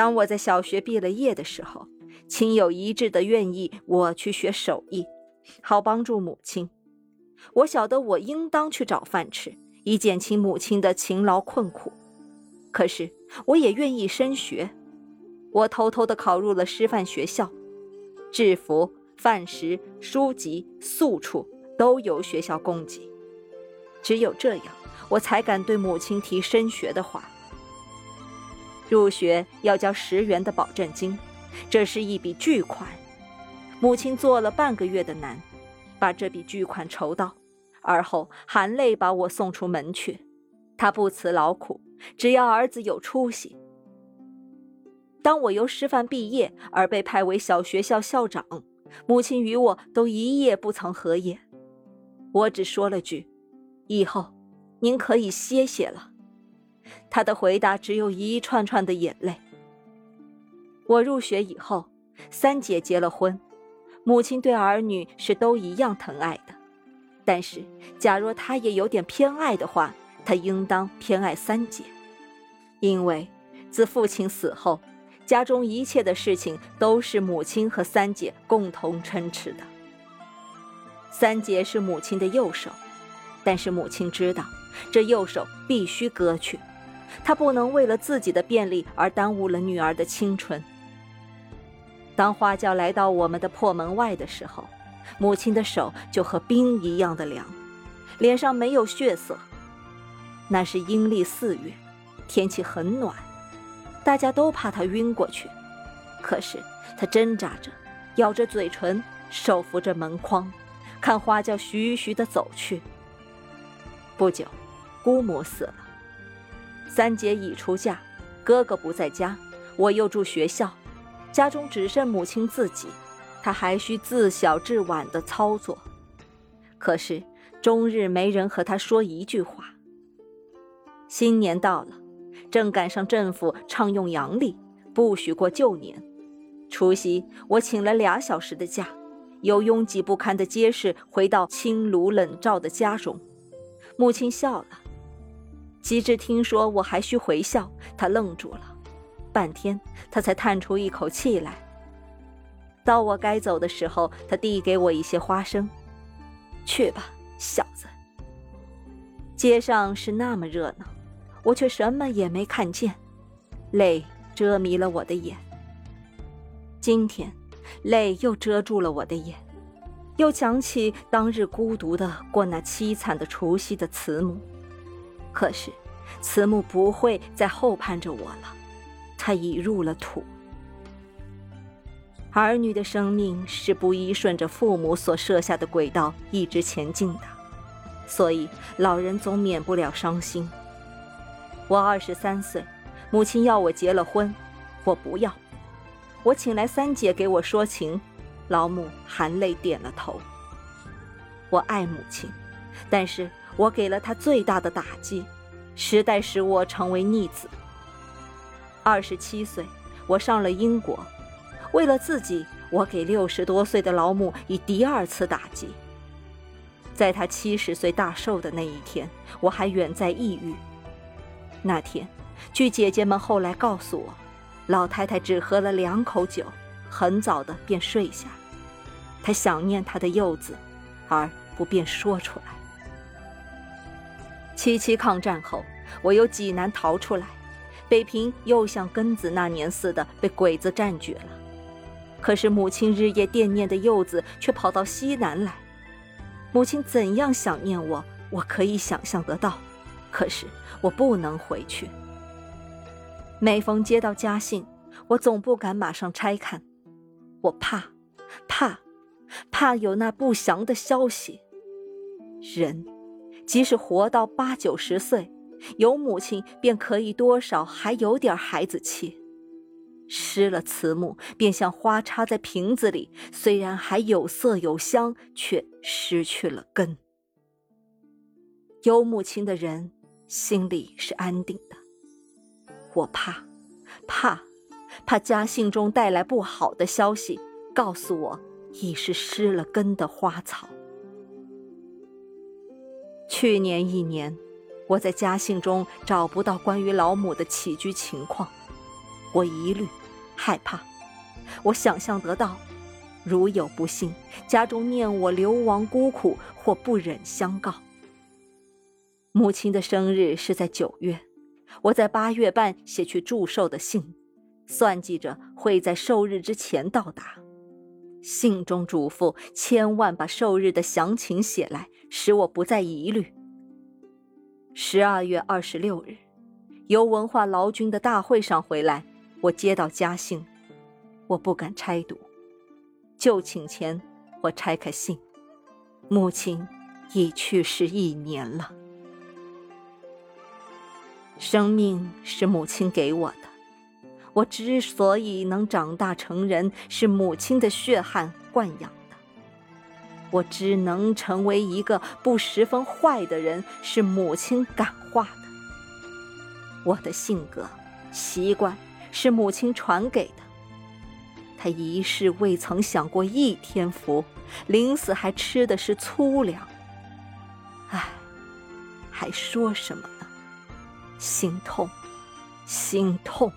当我在小学毕了业的时候，亲友一致的愿意我去学手艺，好帮助母亲。我晓得我应当去找饭吃，以减轻母亲的勤劳困苦。可是我也愿意升学，我偷偷的考入了师范学校，制服、饭食、书籍、宿处都由学校供给。只有这样，我才敢对母亲提升学的话。入学要交十元的保证金，这是一笔巨款。母亲做了半个月的难，把这笔巨款筹到，而后含泪把我送出门去。她不辞劳苦，只要儿子有出息。当我由师范毕业而被派为小学校校长，母亲与我都一夜不曾合眼。我只说了句：“以后，您可以歇歇了。”他的回答只有一串串的眼泪。我入学以后，三姐结了婚，母亲对儿女是都一样疼爱的。但是，假若她也有点偏爱的话，她应当偏爱三姐，因为自父亲死后，家中一切的事情都是母亲和三姐共同撑持的。三姐是母亲的右手，但是母亲知道，这右手必须割去。他不能为了自己的便利而耽误了女儿的青春。当花轿来到我们的破门外的时候，母亲的手就和冰一样的凉，脸上没有血色。那是阴历四月，天气很暖，大家都怕她晕过去。可是她挣扎着，咬着嘴唇，手扶着门框，看花轿徐徐地走去。不久，姑母死了。三姐已出嫁，哥哥不在家，我又住学校，家中只剩母亲自己，她还需自小至晚的操作。可是终日没人和她说一句话。新年到了，正赶上政府倡用阳历，不许过旧年。除夕我请了俩小时的假，由拥挤不堪的街市回到清炉冷灶的家中。母亲笑了。及至听说我还需回校，他愣住了，半天他才叹出一口气来。到我该走的时候，他递给我一些花生，去吧，小子。街上是那么热闹，我却什么也没看见，泪遮迷了我的眼。今天，泪又遮住了我的眼，又想起当日孤独的过那凄惨的除夕的慈母。可是，慈母不会再后盼着我了，她已入了土。儿女的生命是不依顺着父母所设下的轨道一直前进的，所以老人总免不了伤心。我二十三岁，母亲要我结了婚，我不要。我请来三姐给我说情，老母含泪点了头。我爱母亲，但是。我给了他最大的打击，时代使我成为逆子。二十七岁，我上了英国，为了自己，我给六十多岁的老母以第二次打击。在他七十岁大寿的那一天，我还远在异域。那天，据姐姐们后来告诉我，老太太只喝了两口酒，很早的便睡下。她想念她的幼子，而不便说出来。七七抗战后，我由济南逃出来，北平又像庚子那年似的被鬼子占据了。可是母亲日夜惦念的幼子却跑到西南来，母亲怎样想念我，我可以想象得到。可是我不能回去。每逢接到家信，我总不敢马上拆看，我怕，怕，怕有那不祥的消息。人。即使活到八九十岁，有母亲便可以多少还有点孩子气；失了慈母，便像花插在瓶子里，虽然还有色有香，却失去了根。有母亲的人心里是安定的。我怕，怕，怕家信中带来不好的消息，告诉我已是失了根的花草。去年一年，我在家信中找不到关于老母的起居情况。我疑虑、害怕。我想象得到，如有不幸，家中念我流亡孤苦，或不忍相告。母亲的生日是在九月，我在八月半写去祝寿的信，算计着会在寿日之前到达。信中嘱咐千万把寿日的详情写来，使我不再疑虑。十二月二十六日，由文化劳军的大会上回来，我接到家信，我不敢拆读。就寝前，我拆开信，母亲已去世一年了。生命是母亲给我的，我之所以能长大成人，是母亲的血汗灌养。我只能成为一个不十分坏的人，是母亲感化的。我的性格、习惯是母亲传给的。她一世未曾享过一天福，临死还吃的是粗粮。唉，还说什么呢？心痛，心痛。